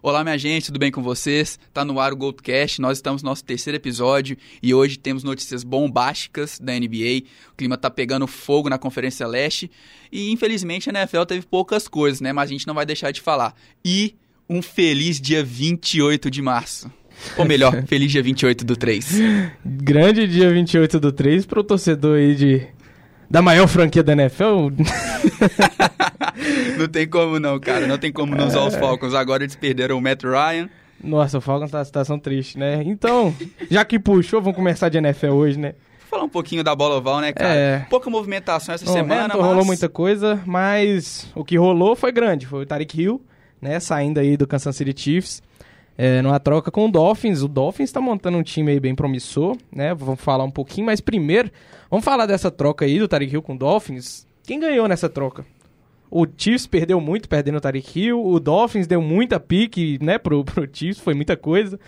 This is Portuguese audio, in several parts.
Olá, minha gente, tudo bem com vocês? Tá no ar o Goldcast, nós estamos no nosso terceiro episódio e hoje temos notícias bombásticas da NBA. O clima tá pegando fogo na Conferência Leste e infelizmente a NFL teve poucas coisas, né? Mas a gente não vai deixar de falar. E um feliz dia 28 de março. Ou melhor, feliz dia 28 do 3. Grande dia 28 do 3 pro torcedor aí de da maior franquia da NFL. não tem como não, cara. Não tem como não usar os Falcons. Agora eles perderam o Matt Ryan. Nossa, o Falcons tá numa situação triste, né? Então, já que puxou, vamos começar de NFL hoje, né? Falar um pouquinho da bola oval, né, cara? É. Pouca movimentação essa não, semana, é, não mas... rolou muita coisa, mas o que rolou foi grande. Foi o Tariq Hill, né, saindo aí do Kansas City Chiefs é, numa troca com o Dolphins. O Dolphins está montando um time aí bem promissor, né? Vamos falar um pouquinho, mas primeiro, vamos falar dessa troca aí do Tariq Hill com o Dolphins. Quem ganhou nessa troca? O Chiefs perdeu muito perdendo o Tariq Hill, o Dolphins deu muita pique, né, pro, pro Chiefs, foi muita coisa,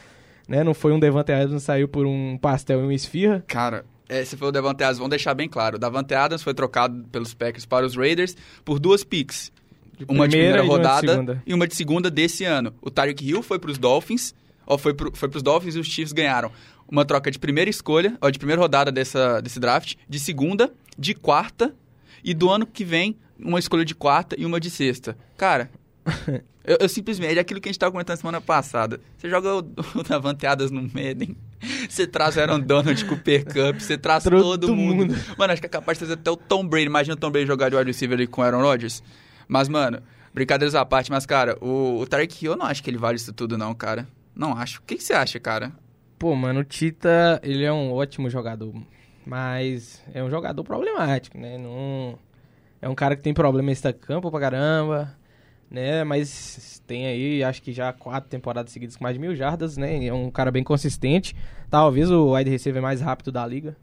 né? Não foi um Devante Adams saiu por um pastel e uma esfirra. Cara, é, se foi o Devante Adams, vamos deixar bem claro, o Devante Adams foi trocado pelos Packers para os Raiders por duas picks. De uma de primeira rodada uma de e uma de segunda desse ano. O Tyreek Hill foi para os Dolphins, ou foi para os Dolphins e os Chiefs ganharam uma troca de primeira escolha, ou de primeira rodada dessa, desse draft, de segunda, de quarta e do ano que vem uma escolha de quarta e uma de sexta. Cara, eu, eu, simplesmente, é aquilo que a gente estava comentando semana passada. Você joga o, o Davanteadas no Madden, você traz o Aaron Donald, Cooper Cup, você traz todo, todo mundo. mundo. Mano, acho que é capaz de trazer até o Tom Brady. Imagina o Tom Brady jogar de wide receiver ali com o Aaron Rodgers. Mas, mano, brincadeiras à parte, mas, cara, o, o Tarek Hill, eu não acho que ele vale isso tudo, não, cara. Não acho. O que, que você acha, cara? Pô, mano, o Tita, ele é um ótimo jogador. Mas é um jogador problemático, né? Não... É um cara que tem problema em campo pra caramba, né? Mas tem aí, acho que já quatro temporadas seguidas com mais de mil jardas, né? É um cara bem consistente. Talvez o wide receiver mais rápido da liga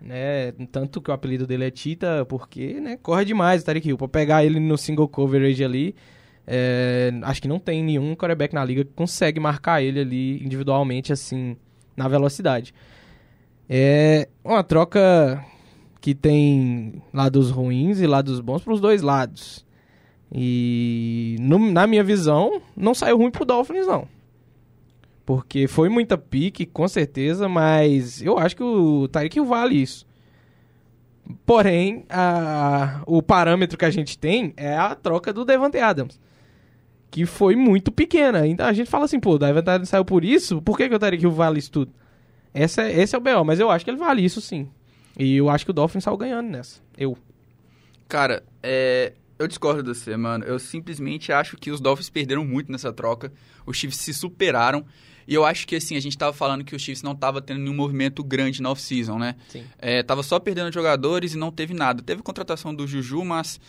né? Tanto que o apelido dele é Tita, porque, né, corre demais o Tarek Hill. Pra pegar ele no single coverage ali, é, acho que não tem nenhum quarterback na liga que consegue marcar ele ali individualmente, assim, na velocidade. É uma troca que tem lados ruins e lados bons para os dois lados. E no, na minha visão, não saiu ruim pro Dolphins, não. Porque foi muita pique, com certeza, mas eu acho que o Tyreek vale isso. Porém, a, o parâmetro que a gente tem é a troca do Devante Adams. Que foi muito pequena. Então a gente fala assim, pô, o Devante Adams saiu por isso, por que, que o Tyreek vale isso tudo? É, esse é o B.O., mas eu acho que ele vale isso sim. E eu acho que o Dolphins saiu ganhando nessa. Eu. Cara, é, eu discordo de você, mano. Eu simplesmente acho que os Dolphins perderam muito nessa troca. Os Chiefs se superaram. E eu acho que, assim, a gente estava falando que o Chiefs não estava tendo nenhum movimento grande na off-season, né? Sim. É, tava só perdendo jogadores e não teve nada. Teve contratação do Juju, mas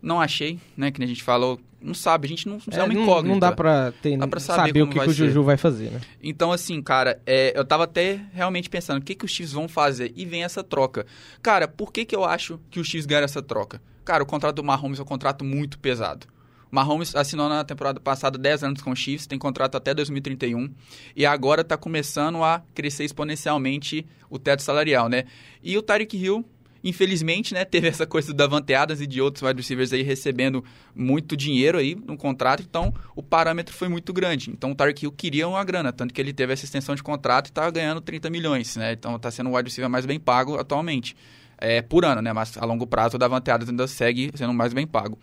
não achei, né? Que a gente falou, não sabe, a gente não, é, é uma incógnita. Não dá pra, ter, dá pra saber, saber o que, que o Juju vai fazer, né? Então, assim, cara, é, eu tava até realmente pensando, o que, que os Chiefs vão fazer? E vem essa troca. Cara, por que, que eu acho que os Chiefs ganharam essa troca? Cara, o contrato do Mahomes é um contrato muito pesado. Mahomes assinou na temporada passada 10 anos com o Chiefs, tem contrato até 2031 e agora está começando a crescer exponencialmente o teto salarial, né? E o Tyreek Hill, infelizmente, né, teve essa coisa do Davante Adams e de outros wide receivers aí recebendo muito dinheiro aí no contrato, então o parâmetro foi muito grande. Então o Tyreek Hill queria uma grana, tanto que ele teve essa extensão de contrato e está ganhando 30 milhões, né? Então está sendo o wide receiver mais bem pago atualmente é, por ano, né? Mas a longo prazo o Davante Adams ainda segue sendo mais bem pago.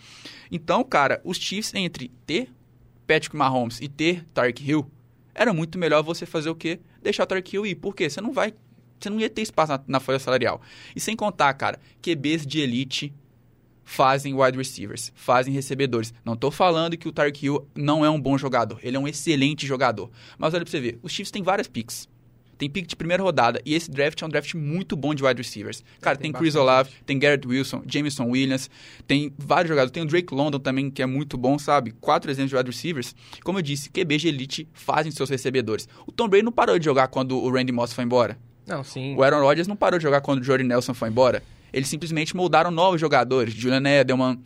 Então, cara, os Chiefs entre ter Patrick Mahomes e ter Tark Hill, era muito melhor você fazer o quê? Deixar o Tark Hill ir. Por quê? Você não vai... Você não ia ter espaço na, na folha salarial. E sem contar, cara, QBs de elite fazem wide receivers, fazem recebedores. Não estou falando que o Tark Hill não é um bom jogador. Ele é um excelente jogador. Mas olha pra você ver, os Chiefs têm várias picks tem pick de primeira rodada. E esse draft é um draft muito bom de wide receivers. Cara, é, tem, tem Chris Olave, tem Garrett Wilson, Jameson Williams, tem vários jogadores. Tem o Drake London também, que é muito bom, sabe? Quatro exemplos de wide receivers. Como eu disse, QB de elite fazem seus recebedores. O Tom Brady não parou de jogar quando o Randy Moss foi embora. Não, sim. O Aaron Rodgers não parou de jogar quando o Jordy Nelson foi embora. Eles simplesmente moldaram novos jogadores. Julian Edelman,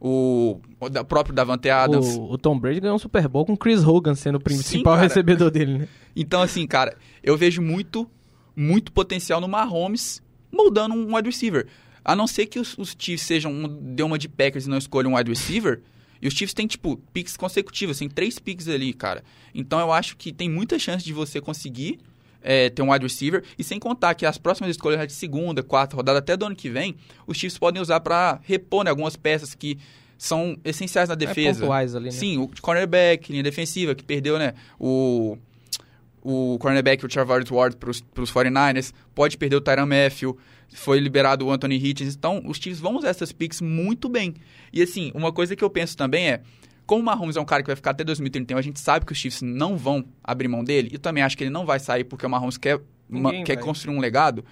o, o próprio Davante Adams. O, o, Tom Brady ganhou um Super Bowl com Chris Hogan sendo o principal Sim, recebedor dele, né? Então, assim, cara, eu vejo muito, muito potencial no Mahomes moldando um wide receiver. A não ser que os, os Chiefs sejam um, dê uma de Packers e não escolham um wide receiver, E os Chiefs têm, tipo, picks consecutivos, tem três picks ali, cara. Então eu acho que tem muita chance de você conseguir é, ter um wide receiver. E sem contar que as próximas escolhas de segunda, quarta rodada, até do ano que vem, os Chiefs podem usar para repor né, algumas peças que são essenciais na defesa. É ali, né? Sim, o cornerback, linha defensiva, que perdeu, né? O, o cornerback, o Charvarius Ward, para os 49ers. Pode perder o Tyron Matthew. Foi liberado o Anthony Hitchens. Então, os Chiefs vão usar essas picks muito bem. E, assim, uma coisa que eu penso também é... Como o Mahomes é um cara que vai ficar até 2031, a gente sabe que os Chiefs não vão abrir mão dele. E também acho que ele não vai sair porque o Mahomes quer, uma, quer construir um legado.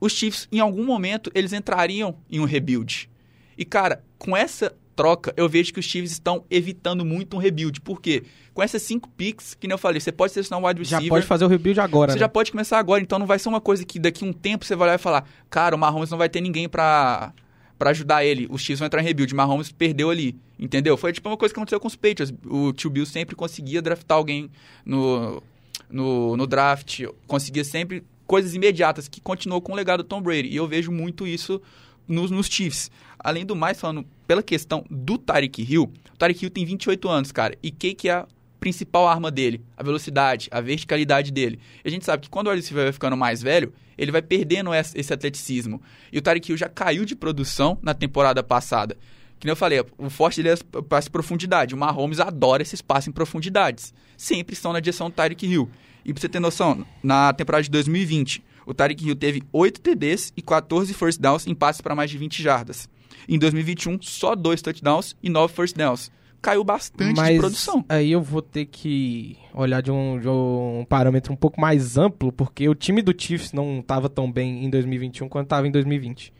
Os Chiefs, em algum momento, eles entrariam em um rebuild. E, cara, com essa troca, eu vejo que os Chiefs estão evitando muito um rebuild. Por quê? Com essas cinco picks, que nem eu falei, você pode selecionar um wide receiver. Já pode fazer o rebuild agora, Você né? já pode começar agora, então não vai ser uma coisa que daqui a um tempo você vai olhar e falar, cara, o Mahomes não vai ter ninguém pra, pra ajudar ele. Os Chiefs vão entrar em rebuild. Mahomes perdeu ali, entendeu? Foi tipo uma coisa que aconteceu com os Patriots. O tio Bill sempre conseguia draftar alguém no, no, no draft, conseguia sempre coisas imediatas, que continuou com o legado do Tom Brady. E eu vejo muito isso nos, nos Chiefs. Além do mais, falando pela questão do Tyreek Hill, o Tyreek Hill tem 28 anos, cara. E o que, é principal arma dele? A velocidade, a verticalidade dele. E a gente sabe que quando o wide vai ficando mais velho, ele vai perdendo esse atleticismo. E o Tyreek Hill já caiu de produção na temporada passada. Que nem eu falei, o forte dele é passe em profundidade. O Mahomes adora esse espaço em profundidades. Sempre estão na direção do Tyreek Hill. E pra você ter noção, na temporada de 2020, o Tyreek Hill teve 8 TDs e 14 first downs em passes para mais de 20 jardas. Em 2021, só 2 touchdowns e 9 first downs. Caiu bastante Mas de produção. Aí eu vou ter que olhar de um, de um parâmetro um pouco mais amplo, porque o time do Chiefs não estava tão bem em 2021 quanto estava em 2020.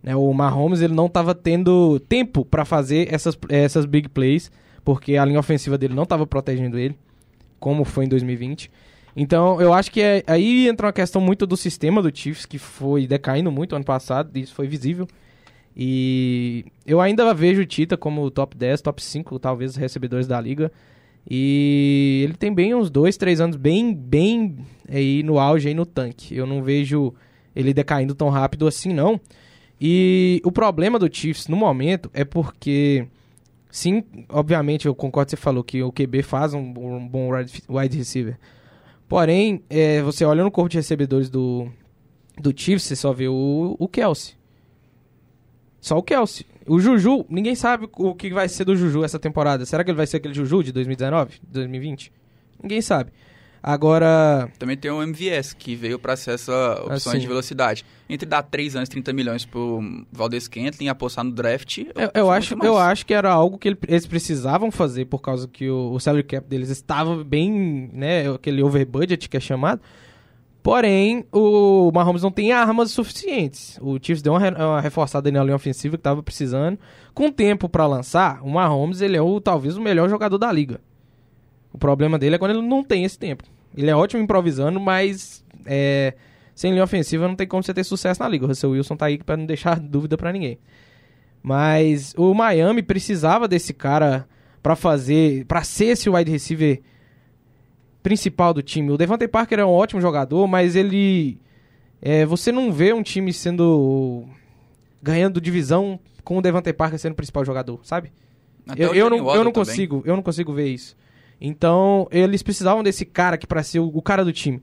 Né, o Mahomes ele não estava tendo tempo para fazer essas, essas big plays, porque a linha ofensiva dele não estava protegendo ele, como foi em 2020. Então, eu acho que é, aí entra uma questão muito do sistema do Chiefs, que foi decaindo muito ano passado, isso foi visível. E eu ainda vejo o Tita como top 10, top 5, talvez, recebedores da liga. E ele tem bem uns 2, 3 anos bem, bem aí no auge, aí no tanque. Eu não vejo ele decaindo tão rápido assim, não. E o problema do Chiefs no momento é porque, sim, obviamente, eu concordo que você falou que o QB faz um, um bom wide receiver. Porém, é, você olha no corpo de recebedores do, do Chiefs, você só vê o, o Kelsey. Só o Kelsey. O Juju, ninguém sabe o que vai ser do Juju essa temporada. Será que ele vai ser aquele Juju de 2019, 2020? Ninguém sabe. Agora. Também tem o MVS, que veio para ser essa opção Assim. de velocidade. Entre dar 3 anos, 30 milhões pro Valdez Kentlin e apostar no draft. Eu, eu foi acho, eu acho que era algo que ele- eles precisavam fazer por causa que o, o salary cap deles estava bem, né, aquele over budget que é chamado. Porém, o Mahomes não tem armas suficientes. O Chiefs deu uma, re- uma reforçada na linha ofensiva que estava precisando. Com tempo para lançar, o Mahomes ele é o, talvez o melhor jogador da liga. O problema dele é quando ele não tem esse tempo. Ele é ótimo improvisando, mas é, sem linha ofensiva não tem como você ter sucesso na liga. O Russell Wilson tá aí para não deixar dúvida para ninguém. Mas o Miami precisava desse cara pra fazer, Pra ser esse wide receiver principal do time. O Devante Parker é um ótimo jogador, mas ele é, você não vê um time sendo ganhando divisão com o Devante Parker sendo o principal jogador, sabe? Até Eu, eu não, Waddle eu não também. consigo, eu não consigo ver isso. Então, eles precisavam desse cara aqui pra ser o, o cara do time.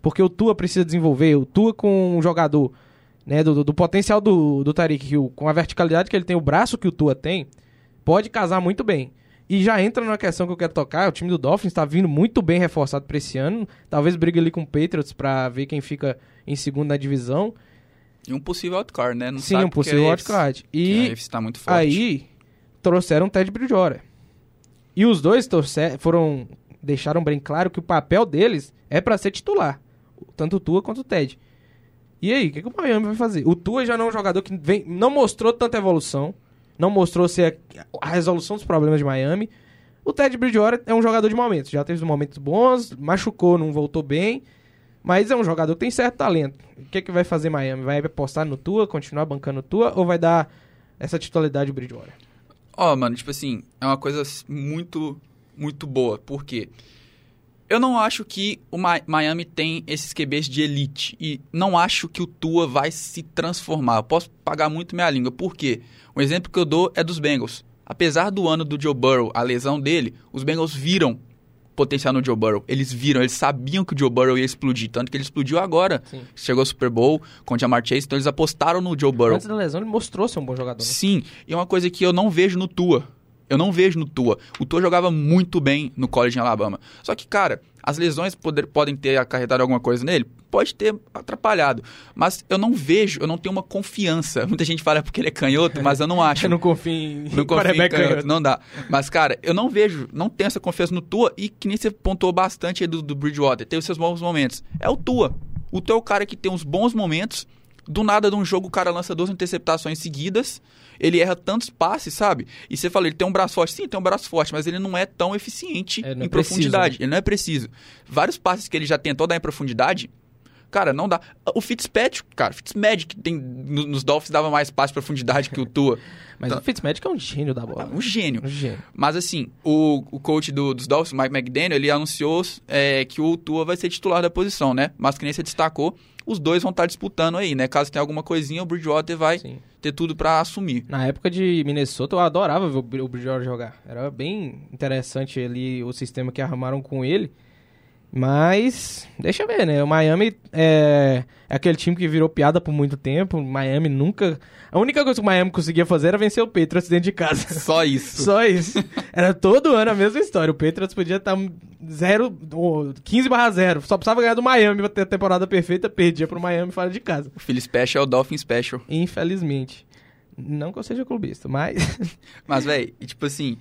Porque o Tua precisa desenvolver, o Tua com um jogador, né, do, do- do potencial do, do Tariq Hill, com a verticalidade que ele tem, o braço que o Tua tem, pode casar muito bem. E já entra numa questão que eu quero tocar, o time do Dolphins tá vindo muito bem reforçado pra esse ano, talvez brigue ali com o Patriots pra ver quem fica em segundo na divisão. E um possível outcard, né? Não Sim, um possível. AFC E tá muito forte. Aí trouxeram o Ted Bridgewater. E os dois foram deixaram bem claro que o papel deles é pra ser titular, tanto o Tua quanto o Ted. E aí, o que, que o Miami vai fazer? O Tua já não é um jogador que vem, não mostrou tanta evolução, não mostrou ser a, a resolução dos problemas de Miami. O Ted Bridgewater é um jogador de momentos, já teve momentos bons, machucou, não voltou bem, mas é um jogador que tem certo talento. O que, que vai fazer Miami? Vai apostar no Tua, continuar bancando Tua ou vai dar essa titularidade ao Bridgewater? Ó, mano, tipo assim, é uma coisa muito, muito boa. Por quê? Eu não acho que o Mi- Miami tem esses QBs de elite. E não acho que o Tua vai se transformar. Eu posso pagar muito minha língua. Por quê? Um exemplo que eu dou é dos Bengals. apesar do ano do Joe Burrow, a lesão dele, os Bengals viram potencial no Joe Burrow. Eles viram, eles sabiam que o Joe Burrow ia explodir, tanto que ele explodiu agora. Sim. Chegou ao Super Bowl com o Jamar Chase, então eles apostaram no Joe Burrow. Antes da lesão, ele mostrou ser um bom jogador. Né? Sim, e é uma coisa que eu não vejo no Tua. Eu não vejo no Tua. O Tua jogava muito bem no college em Alabama. Só que, cara, as lesões poder, podem ter acarretado alguma coisa nele? Pode ter atrapalhado. Mas eu não vejo, eu não tenho uma confiança. Muita gente fala porque ele é canhoto, mas eu não acho. Eu não confio em Não confio em quarterback canhoto, não dá. Mas, cara, eu não vejo, não tenho essa confiança no Tua e que nem você pontuou bastante aí do, do Bridgewater. Teve seus bons momentos. É o Tua. O Tua é o cara que tem uns bons momentos. Do nada, de um jogo, o cara lança duas interceptações seguidas. Ele erra tantos passes, sabe? E você fala, ele tem um braço forte. Sim, tem um braço forte, mas ele não é tão eficiente É, é em preciso, profundidade. né? Ele não é preciso. Vários passes que ele já tentou dar em profundidade, Cara, não dá. O Fitzpatrick, cara, Fitzmagic tem, no- nos Dolphins dava mais passe de profundidade que o Tua. Mas Tá. o Fitzmagic é um gênio da bola. Um gênio. Um gênio. Mas assim, o, o coach do- dos Dolphins, Mike McDaniel, ele anunciou é, que o Tua vai ser titular da posição, né? Mas que nem você destacou, os dois vão estar disputando aí, né? Caso tenha alguma coisinha, o Bridgewater vai Sim. ter tudo pra assumir. Na época de Minnesota, eu adorava ver o Br- o Bridgewater jogar. Era bem interessante ali o sistema que arrumaram com ele. Mas, deixa eu ver, né? O Miami é, é aquele time que virou piada por muito tempo. O Miami nunca. A única coisa que o Miami conseguia fazer era vencer o Patriots dentro de casa. Só isso. Só isso. Era todo ano a mesma história. O Patriots podia estar 0, ou 15 barra 0. Só precisava ganhar do Miami pra ter a temporada perfeita. Perdia pro Miami fora de casa. O Philly Special é o Dolphin Special. Infelizmente. Não que eu seja clubista, mas. Mas, velho, tipo assim,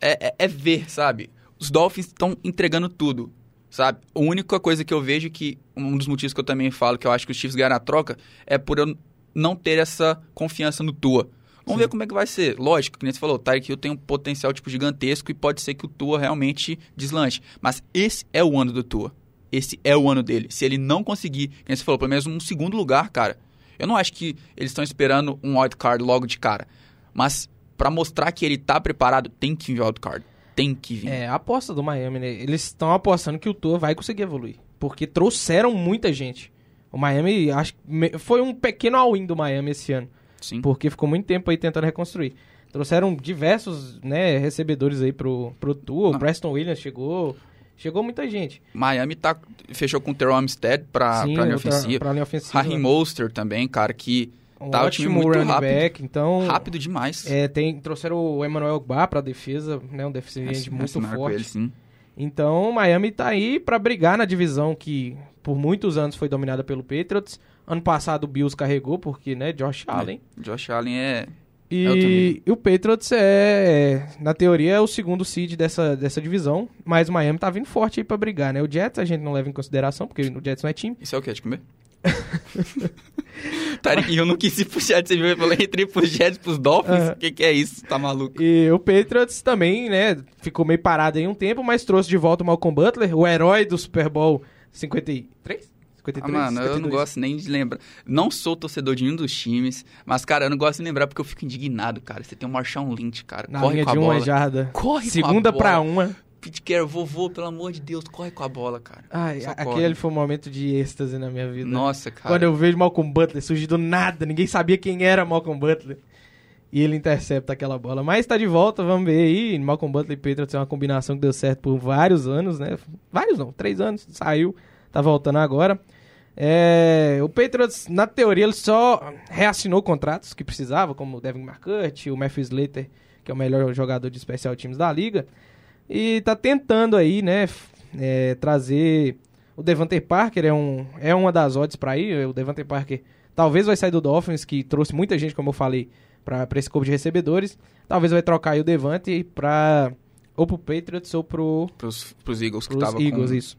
é, é- é ver, sabe? Os Dolphins estão entregando tudo, sabe? A única coisa que eu vejo que, um dos motivos que eu também falo que eu acho que os Chiefs ganharam a troca, é por eu não ter essa confiança no Tua. Vamos ver como é que vai ser. Lógico, que nem você falou, o Tyreek Hill tem um potencial, tipo, gigantesco e pode ser que o Tua realmente deslanche. Mas esse é o ano do Tua. Esse é o ano dele. Se ele não conseguir, que nem você falou, pelo menos um segundo lugar, cara, eu não acho que eles estão esperando um wildcard logo de cara. Mas pra mostrar que ele tá preparado, tem que vir wildcard. Tem que vir. É, a aposta do Miami, né? Eles estão apostando que o Tua vai conseguir evoluir. Porque trouxeram muita gente. O Miami, acho que foi um pequeno all-in do Miami esse ano. Sim. Porque ficou muito tempo aí tentando reconstruir. Trouxeram diversos, né, recebedores aí pro, pro Tua. O Não. Preston Williams chegou. Chegou muita gente. Miami tá, fechou com o Terrell Armstead pra, Sim, pra linha ofensiva. pra linha ofensiva. Raheem Mostert também, cara, que um tá o time ótimo muito running rápido. back. Então, rápido demais. é, tem, trouxeram o Emmanuel Bar pra defesa, né? Um Assinaram muito forte. ele, sim. Então, Miami tá aí pra brigar na divisão que por muitos anos foi dominada pelo Patriots. Ano passado o Bills carregou, porque, né, Josh Allen. Josh Allen é... E, É o Patriots é, na teoria, é o segundo seed dessa, dessa divisão, mas o Miami tá vindo forte aí pra brigar, né? O Jets a gente não leva em consideração, porque o Jets não é time. Isso é o que? De comer? Tarek, eu não quis ir pro Jets, você viu? Eu falei entre pros Jets pros Dolphins. O que, que é isso? Tá maluco? E o Patriots também, né, ficou meio parado aí um tempo, mas trouxe de volta o Malcolm Butler, o herói do Super Bowl 53? 53? Ah, mano, eu não 52. gosto nem de lembrar. Não sou torcedor de nenhum dos times, mas, cara, eu não gosto de lembrar porque eu fico indignado, cara. Você tem o Marshawn Lynch, cara. Na corre linha com a de bola. uma jarda. Corre com Segunda a bola. pra uma. Carroll, vovô, pelo amor de Deus, corre com a bola, cara. Ai, Só a- corre. aquele foi um momento de êxtase na minha vida. Nossa, cara. Quando eu vejo Malcolm Butler surgir do nada, ninguém sabia quem era Malcolm Butler. E ele intercepta aquela bola. Mas tá de volta, vamos ver aí. Malcolm Butler e Patriots é uma combinação que deu certo por vários anos, né? Vários não, três anos, saiu, tá voltando agora. É, o Patriots, na teoria, ele só reassinou contratos que precisava, como o Devin McCurt, o Matthew Slater, que é o melhor jogador de especial teams da liga. E tá tentando aí, né, é, trazer o Devante Parker, é, um, é uma das odds pra ir. O Devante Parker talvez vai sair do Dolphins, que trouxe muita gente, como eu falei, pra, pra esse corpo de recebedores. Talvez vai trocar aí o Devante pra, ou pro Patriots ou pro, Pros, pros Eagles que pros tava Eagles, com... isso.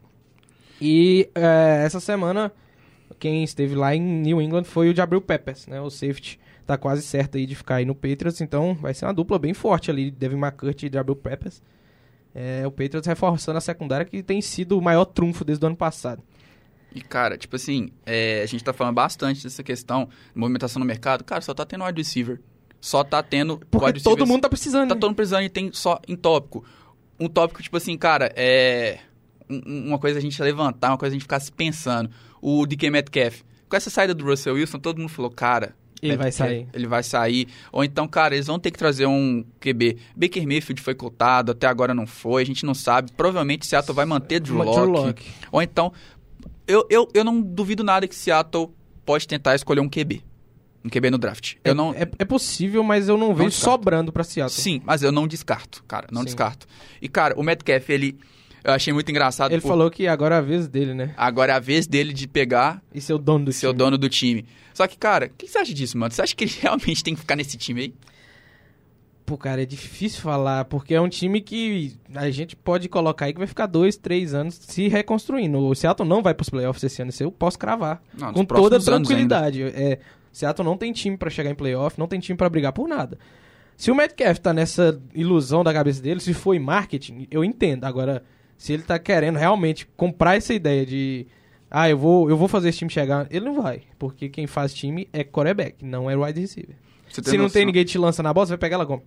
E é, essa semana, quem esteve lá em New England foi o Jabril Peppers, né? O safety tá quase certo aí de ficar aí no Patriots, então vai ser uma dupla bem forte ali, Devin McCurt e Jabril Peppers. É, o Patriots reforçando a secundária que tem sido o maior trunfo desde o ano passado. E, cara, tipo assim, é, a gente tá falando bastante dessa questão movimentação no mercado. Cara, só tá tendo wide receiver. Só tá tendo Porque wide todo receivers- mundo tá precisando. Tá né? todo mundo precisando e tem só em tópico. Um tópico, tipo assim, cara, é. um- Uma coisa a gente levantar, uma coisa a gente ficar se pensando. O DK Metcalf. Com essa saída do Russell Wilson, todo mundo falou, cara, Ele vai sair. Ele vai sair. Ou então, cara, eles vão ter que trazer um QB. Baker Mayfield foi cotado, até agora não foi, a gente não sabe. Provavelmente Seattle vai manter Drew Drew Lock. Lock. Ou então, eu, eu, eu não duvido nada que Seattle pode tentar escolher um QB. Um QB no draft. Eu É, não, é, é possível, mas eu não vejo descarto. sobrando pra Seattle. Sim, mas eu não descarto, cara. Não Sim. descarto. E, cara, o Metcalf, ele. Eu achei muito engraçado. Ele por- falou que agora é a vez dele, né? Agora é a vez dele de pegar E ser o dono do ser o time. dono do time. Só que, cara, o que você acha disso, mano? Você acha que ele realmente tem que ficar nesse time aí? Pô, cara, é difícil falar, porque é um time que a gente pode colocar aí que vai ficar dois, três anos se reconstruindo. O Seattle não vai pros playoffs esse ano, isso eu posso cravar. Não, com toda tranquilidade. É, Seattle não tem time pra chegar em playoff, não tem time pra brigar por nada. Se o Metcalf tá nessa ilusão da cabeça dele, se foi marketing, eu entendo. Agora, se ele tá querendo realmente comprar essa ideia de ah, eu vou, eu vou fazer esse time chegar, ele não vai, porque quem faz time é quarterback, não é wide receiver. Você Se não tem noção? ninguém te lança na bola, você vai pegar ela como?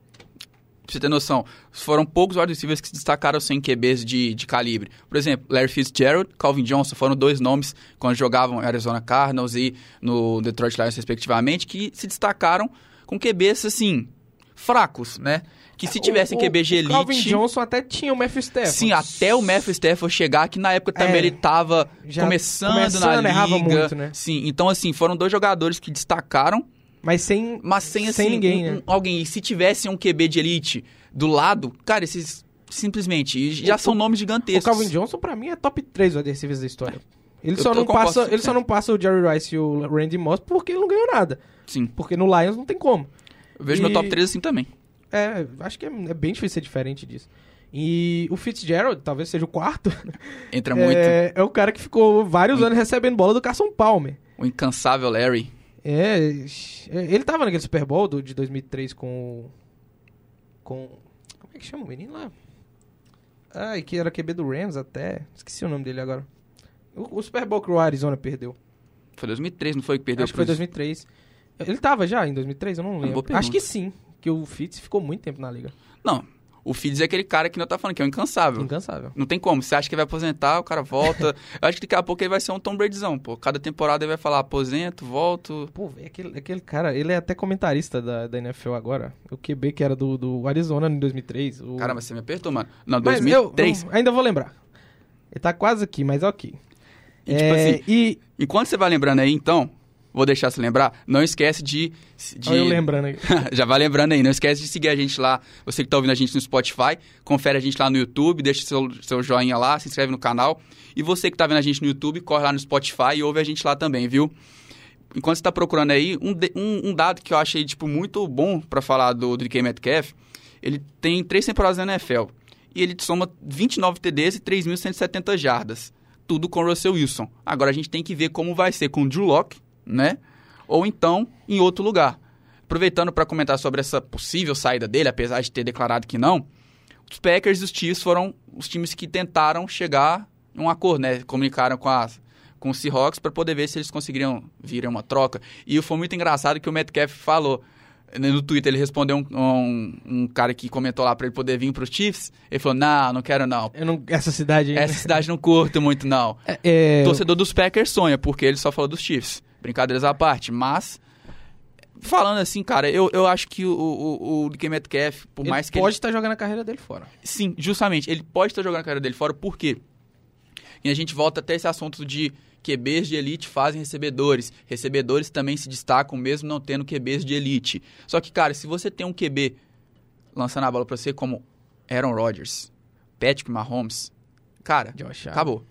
Pra você ter noção, foram poucos wide receivers que se destacaram sem QBs de, de calibre. Por exemplo, Larry Fitzgerald, Calvin Johnson foram dois nomes quando jogavam em Arizona Cardinals e no Detroit Lions, respectivamente, que se destacaram com QBs, assim, fracos, né? Que se tivessem O- QB de o elite... Calvin Johnson até tinha o Matthew Stafford. Sim, até o Matthew Stafford chegar, que na época também É, ele tava começando, começando, na liga. errava muito, né? Sim, então assim, foram dois jogadores que destacaram, Mas sem, mas sem assim, sem ninguém, um- né? alguém. E se tivesse um QB de elite do lado, cara, esses simplesmente já O- são nomes O gigantescos. Calvin Johnson, pra mim, é top 3 wide receivers da história. Ele Eu só, não passa, ele só 100%. não passa o Jerry Rice e o Randy Moss porque ele não ganhou nada. Sim, Porque no Lions não tem como. eu vejo E- meu top 3 assim também. É, acho que é, é bem difícil ser diferente disso. E o Fitzgerald, talvez seja o quarto, Entra muito é, é o cara que ficou vários anos recebendo bola do Carson Palmer. o incansável Larry. É, ele tava naquele Super Bowl do, de 2003 com. Com... Como é que chama o menino lá? Ai, que era QB do Rams até. Esqueci o nome dele agora. O, o Super Bowl que o Arizona perdeu. Foi 2003, não foi que perdeu Acho que foi pros- 2003. Ele tava já em 2003? Eu não lembro. Acho que sim. Que o Fitz ficou muito tempo na liga. Não, o Fides é aquele cara que não tá falando que é um incansável. Incansável. Não tem como. Você acha que vai aposentar, o cara volta. Eu acho que daqui a pouco ele vai ser um Tom Bradyzão, pô. Cada temporada ele vai falar, aposento, volto. Pô, velho, aquele, aquele cara, ele é até comentarista da, da NFL agora. O QB que era do, do Arizona em 2003. O... Caramba, você me apertou, mano. Não, Mas 2003. eu, eu ainda vou lembrar. Ele tá quase aqui, mas ok. E, tipo É, assim, e enquanto você vai lembrando aí, então, vou deixar você lembrar, não esquece de... de... Olha eu lembrando aí. Já vai lembrando aí, não esquece de seguir a gente lá. Você que tá ouvindo a gente no Spotify, confere a gente lá no YouTube, deixa seu, seu joinha lá, se inscreve no canal. E você que tá vendo a gente no YouTube, corre lá no Spotify e ouve a gente lá também, viu? Enquanto você tá procurando aí, um, um, um dado que eu achei, tipo, muito bom pra falar do, do DK Metcalf, ele tem três temporadas na NFL. E ele soma 29 TDs e 3.170 jardas. Tudo com o Russell Wilson. Agora a gente tem que ver como vai ser com o Drew Locke, né? Ou então em outro lugar. Aproveitando para comentar sobre essa possível saída dele, apesar de ter declarado que não, os Packers e os Chiefs foram os times que tentaram chegar em um acordo, né? Comunicaram com, as, com os Seahawks para poder ver se eles conseguiriam vir uma troca. E foi muito engraçado que o Metcalf falou né, no Twitter, ele respondeu um, um, um cara que comentou lá para ele poder vir para os Chiefs. Ele falou: Não, não quero não. Não, essa cidade. Essa cidade não curto muito, não. É, é, Torcedor dos Packers sonha, porque ele só falou dos Chiefs. Brincadeiras à parte. Mas, falando assim, cara, eu, eu acho que o, o, o DK Metcalf, por ele mais que pode estar jogando a carreira dele fora. ele... Sim, justamente, ele pode estar jogando a carreira dele fora, por quê? E a gente volta até esse assunto de QBs de elite fazem recebedores. Recebedores também se destacam mesmo não tendo QBs de elite. Só que, cara, se você tem um QB lançando a bola pra você como Aaron Rodgers, Patrick Mahomes, cara, acabou.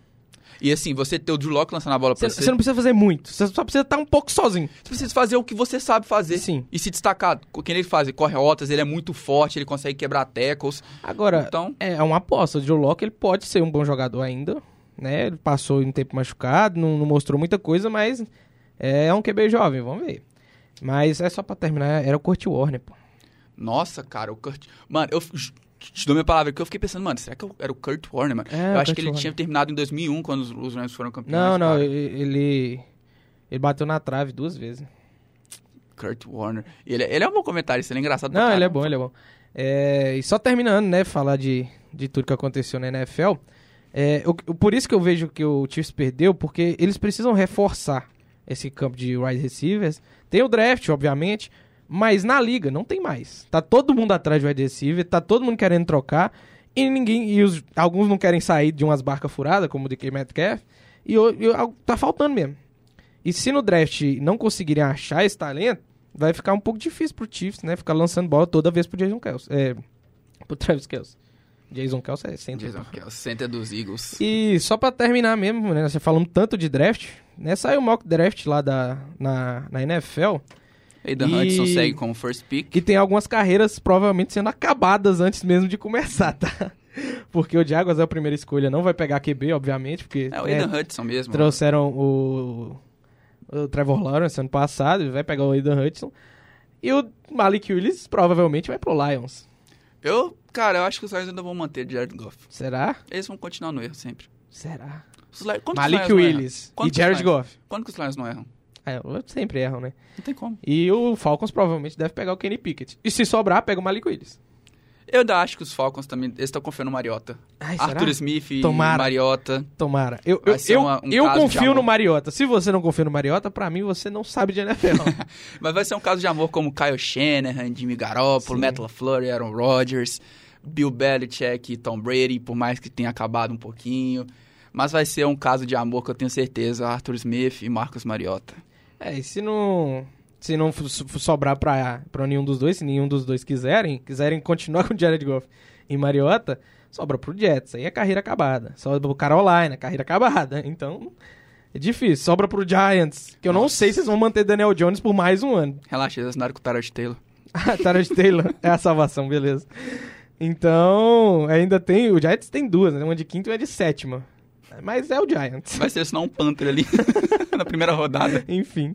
E assim, você ter o Drew Locke lançando a bola pra Você, você, não precisa fazer muito. Você só precisa estar um pouco sozinho. você precisa fazer o que você sabe fazer. Sim. E se destacar. Quem ele faz? Ele corre rotas, ele é muito forte, ele consegue quebrar tackles. Agora, Então, é uma aposta. O Joe Locke ele pode ser um bom jogador ainda. Né? Ele passou um tempo machucado, não, não mostrou muita coisa, mas é um QB jovem, vamos ver. Mas é só pra terminar, era o Kurt Warner, pô. nossa, cara, o Kurt. Mano, eu te dou minha palavra que eu fiquei pensando, mano, será que eu- era o Kurt Warner, mano? É, eu acho Kurt que ele Warner. tinha terminado em 2001, quando os, os Rams foram campeões. Não, não, cara. ele. Ele bateu na trave duas vezes. Kurt Warner. Ele, ele é um bom comentarista, ele é engraçado Não, ele é bom, ele é bom. É, e só terminando, né, falar de, de tudo que aconteceu na NFL. É, o- por isso que eu vejo que o Chiefs perdeu, porque eles precisam reforçar esse campo de wide receivers. Tem o draft, obviamente, mas na liga não tem mais. Tá todo mundo atrás de wide receiver, tá todo mundo querendo trocar e ninguém e os, alguns não querem sair de umas barcas furadas, como o DK Metcalf, e, o- e o- tá faltando mesmo. E se no draft não conseguirem achar esse talento, vai ficar um pouco difícil pro Chiefs, né? Ficar lançando bola toda vez pro Jason Kelsey. É, pro Travis Kelsey. Jason Kelsey é center. Jason Kelsey, center dos Eagles. E só pra terminar mesmo, né? Você falando tanto de draft, né? Saiu o mock draft lá da, na, na NFL. Aidan E- Hudson segue como first pick. que tem algumas carreiras provavelmente sendo acabadas antes mesmo de começar, tá? Porque o Jaguars é a primeira escolha, não vai pegar QB, obviamente, porque É o né, Aidan Hudson mesmo. trouxeram o, o Trevor Lawrence ano passado, vai pegar o Aidan Hudson. E o Malik Willis provavelmente vai pro Lions. Eu, cara, eu acho que os Lions ainda vão manter Jared Goff. Será? Eles vão continuar no erro sempre. Será? Malik? Willis e Jared Lions- Goff. Quando que os Lions não erram? É, sempre erram, né? Não tem como. E o Falcons provavelmente deve pegar o Kenny Pickett. E se sobrar, pega o Malik Willis. Eu ainda acho que os Falcons também eles estão confiando no Mariota. Ai, Arthur Smith e Tomara. Mariota. Tomara. Eu, eu, eu, uma- um eu confio no Mariota. Se você não confia no Mariota, pra mim você não sabe de NFL. Mas vai ser um caso de amor como Kyle Shanahan, Jimmy Garoppolo, Sim. Matt LaFleur, Aaron Rodgers, Bill Belichick e Tom Brady, por mais que tenha acabado um pouquinho. Mas vai ser um caso de amor que eu tenho certeza, Arthur Smith e Marcus Mariota. É, e se não. Se não sobrar pra, pra nenhum dos dois, se nenhum dos dois quiserem, quiserem continuar com o Jared Goff e Mariota, sobra pro Jets. Aí é carreira acabada. Sobra pro Carolina, carreira acabada. Então, é difícil. Sobra pro Giants, que eu não Nossa. sei se eles vão manter Daniel Jones por mais um ano. Relaxa, eles assinaram com o Tarot Taylor. Ah, Tarot Taylor é a salvação, beleza. Então, ainda tem. O Giants tem duas, né? Uma de quinta e uma de sétima. Mas é o Giants. Vai ser senão um Panther ali na primeira rodada. Enfim.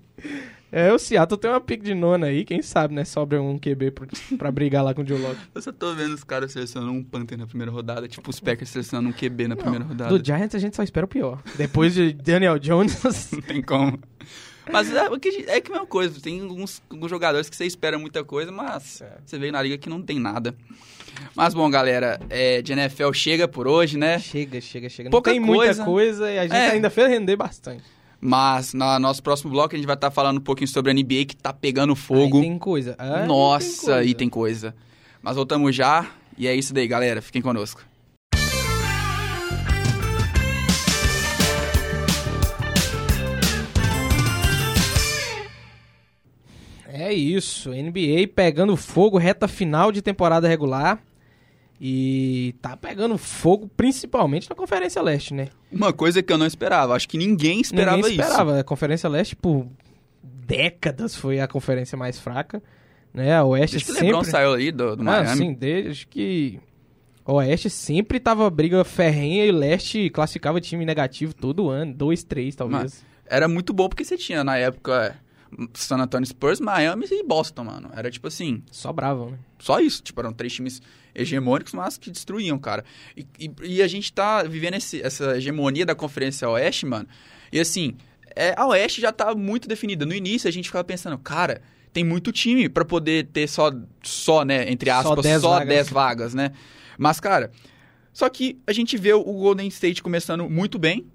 É, o Seattle tem uma pick de nona aí, quem sabe, né? Sobra um QB pro, pra brigar lá com o Joe Locke. Eu só tô vendo os caras selecionando um Panther na primeira rodada, tipo os Packers selecionando um QB na primeira rodada. Do Giants a gente só espera o pior. Depois de Daniel Jones. Não tem como. Mas é, é que é a mesma coisa. Tem alguns, alguns jogadores que você espera muita coisa, mas É. você vê na liga que não tem nada. Mas bom, galera, é, de NFL chega por hoje, né? chega, chega, chega. Pouca não tem muita coisa. coisa e a gente É. ainda fez render bastante. Mas no nosso próximo bloco a gente vai estar falando um pouquinho sobre a NBA que tá pegando fogo. Aí tem coisa. Aí Nossa, tem aí tem coisa. Mas voltamos já. E é isso daí, galera. Fiquem conosco. É isso, NBA pegando fogo, reta final de temporada regular. E tá pegando fogo principalmente na Conferência Leste, né? Uma coisa que eu não esperava. Acho que ninguém esperava, Ninguém isso. esperava. A Conferência Leste, por décadas, foi a conferência mais fraca. Né? A Oeste Desde que o sempre... LeBron saiu ali do, do ah, Miami. sim, desde que... O Oeste sempre tava briga ferrenha e o Leste classificava time negativo todo ano. Dois, três, talvez. Era muito bom porque você tinha, na época, San Antonio Spurs, Miami e Boston, mano. Era tipo assim, Sobravam, né? só isso. Tipo, eram três times hegemônicos, mas que destruíam, cara. E, e- e a gente tá vivendo esse- essa hegemonia da Conferência Oeste, mano. E assim, é, a Oeste já tá muito definida. No início a gente ficava pensando, cara, tem muito time pra poder ter só, só né, entre Só aspas, 10 só vagas. 10 vagas, né? Mas, cara, só que a gente vê o Golden State começando muito bem,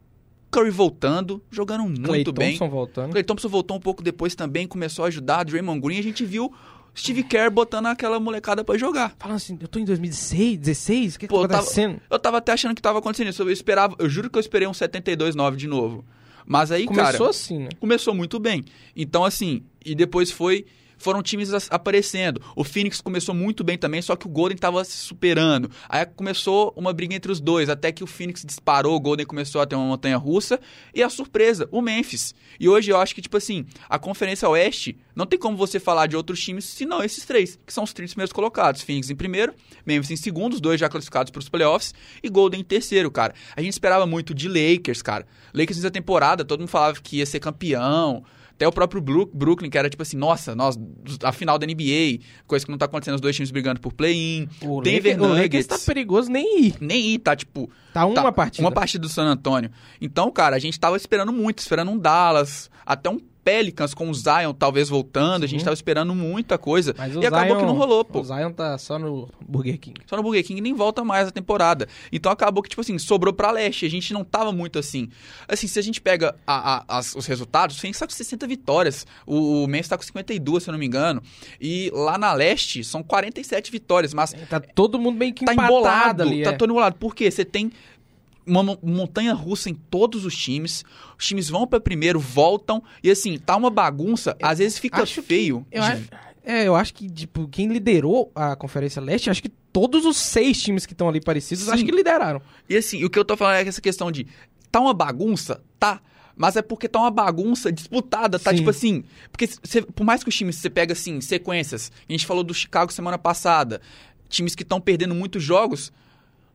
Curry voltando, jogando muito Clay bem. Thompson voltando. Clay Thompson voltou um pouco depois também, começou a ajudar, Draymond Green, a gente viu Steve Kerr botando aquela molecada pra jogar. Falando assim, eu tô em 2016, 16, o que, que tá eu tava- acontecendo? Eu tava até achando que tava acontecendo isso, eu esperava, eu juro que eu esperei um 72-9 de novo. Mas aí, Começou cara, assim, né? começou muito bem. Então, assim, e depois foi. Foram times aparecendo. O Phoenix começou muito bem também, só que o Golden tava se superando. Aí começou uma briga entre os dois, até que o Phoenix disparou, o Golden começou a ter uma montanha russa. E a surpresa, o Memphis. E hoje eu acho que, tipo assim, a Conferência Oeste, não tem como você falar de outros times, senão esses três, que são os três primeiros colocados. Phoenix em primeiro, Memphis em segundo, os dois já classificados para os playoffs, e Golden em terceiro, cara. A gente esperava muito de Lakers, cara. Lakers nessa temporada, todo mundo falava que ia ser campeão. Até o próprio Brooklyn, que era tipo assim, nossa, nós, a final da NBA, coisa que não tá acontecendo, os dois times brigando por play-in. O Denver Lakers, o Lakers Nuggets. tá perigoso nem ir. Nem ir, tá tipo. Tá uma tá, partida. Uma partida do San Antônio. Então, cara, a gente tava esperando muito, esperando um Dallas, até um Pelicans com o Zion talvez voltando, a gente tava esperando muita coisa. Mas e acabou Zion- que não rolou, pô. O Zion tá só no Burger King. Só no Burger King nem volta mais a temporada. Então acabou que, tipo assim, sobrou pra leste. A gente não tava muito assim. Assim, se a gente pega a- a- as- os resultados, o Phoenix tá com 60 vitórias. O, o Memphis tá com 52, se eu não me engano. E lá na leste são 47 vitórias. Mas Tá todo mundo meio que tá embolado. ali. tá é. todo embolado. Por quê? Você tem uma mo- montanha russa em todos os times. Os times vão pra primeiro, voltam. E assim, tá uma bagunça. Às vezes fica acho que- feio. Eu de- acho, é, eu acho que, tipo, quem liderou a Conferência Leste, acho que todos os seis times que estão ali parecidos, Sim. acho que lideraram. E assim, o que eu tô falando é essa questão de. Tá uma bagunça? Tá. Mas é porque tá uma bagunça disputada, tá? Sim. Tipo assim. Porque você- por mais que os times você pega assim, sequências. A gente falou do Chicago semana passada. Times que estão perdendo muitos jogos.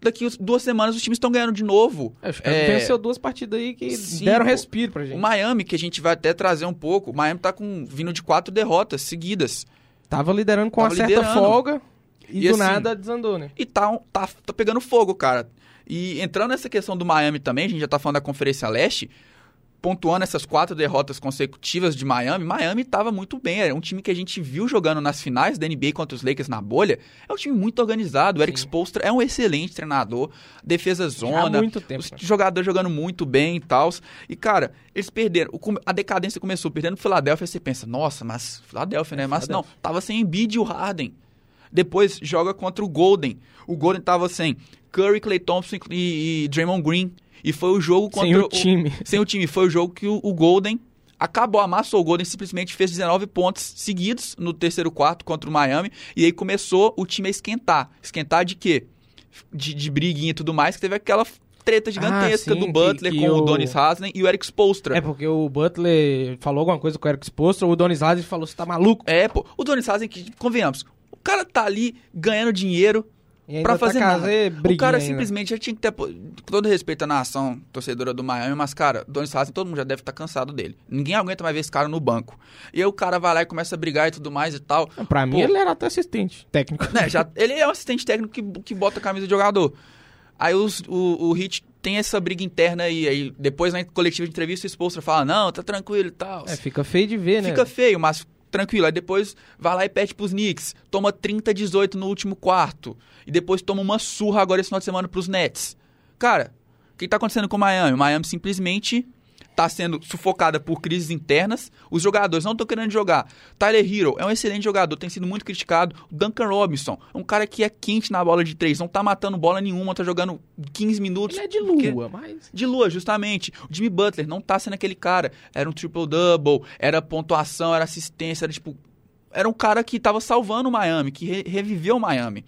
Daqui duas semanas os times estão ganhando de novo. É, É, venceu duas partidas aí que Sim, deram respiro pra gente. O Miami, que a gente vai até trazer um pouco, o Miami tá com, vindo de quatro derrotas seguidas. Tava liderando com Tava uma certa liderando. folga e, E do assim, nada desandou, né? E tá, tá, tá pegando fogo, cara. E entrando nessa questão do Miami também, a gente já tá falando da Conferência Leste, pontuando essas quatro derrotas consecutivas de Miami, Miami tava muito bem. Era um time que a gente viu jogando nas finais da NBA contra os Lakers na bolha. É um time muito organizado. O Eric. Spoelstra é um excelente treinador. Defesa Já há zona. muito tempo. Os né? jogadores jogando muito bem e tal. E, cara, eles perderam. O A decadência começou perdendo pro Philadelphia. Você pensa, nossa, mas Philadelphia, né? Mas não, tava sem Embiid e o Harden. Depois joga contra o Golden. O Golden tava sem Curry, Clay Thompson e, e Draymond Green. E foi o jogo contra Sem o time. sem o time. Foi o jogo que o, o Golden acabou, amassou o Golden, simplesmente fez 19 pontos seguidos no terceiro quarto contra o Miami. E aí começou o time a esquentar. Esquentar de quê? De, de briguinha e tudo mais, que teve aquela treta gigantesca Ah, sim, do que- Butler que com o o- Donis Haslem e o Eric Spoelstra. É porque o Butler falou alguma coisa com o Eric Spoelstra, o Donis Haslem falou, você tá maluco? É, pô. O Donis Haslem, que, convenhamos, o cara tá ali ganhando dinheiro E pra tá fazer nada. fazer O cara ainda. simplesmente já tinha que ter. Com todo respeito à nação torcedora do Miami, mas, cara, Donis Haslem, todo mundo já deve estar cansado dele. Ninguém aguenta mais ver esse cara no banco. E aí o cara vai lá e começa a brigar e tudo mais e tal. Pra mim, Pô. ele era até assistente técnico. Né, já, ele é um assistente técnico que, que bota a camisa de jogador. Aí os- o, o Hit tem essa briga interna aí. Aí depois na coletiva de entrevista, o Spolstra fala: Não, tá tranquilo e tal. É, fica feio de ver, né? Fica feio, mas tranquilo. Aí depois vai lá e perde pros Knicks. Toma 30 18 no último quarto. E depois toma uma surra agora esse final de semana pros Nets. Cara, o que tá acontecendo com o Miami? O Miami simplesmente tá sendo sufocada por crises internas. Os jogadores não estão querendo jogar. Tyler Hero é um excelente jogador, tem sido muito criticado. Duncan Robinson é um cara que é quente na bola de três, não tá matando bola nenhuma, tá jogando 15 minutos. Ele é de Porque- lua, mas... de lua, justamente. O Jimmy Butler não tá sendo aquele cara. Era um triple-double, era pontuação, era assistência, era tipo. Era um cara que tava salvando o Miami, que re- reviveu o Miami.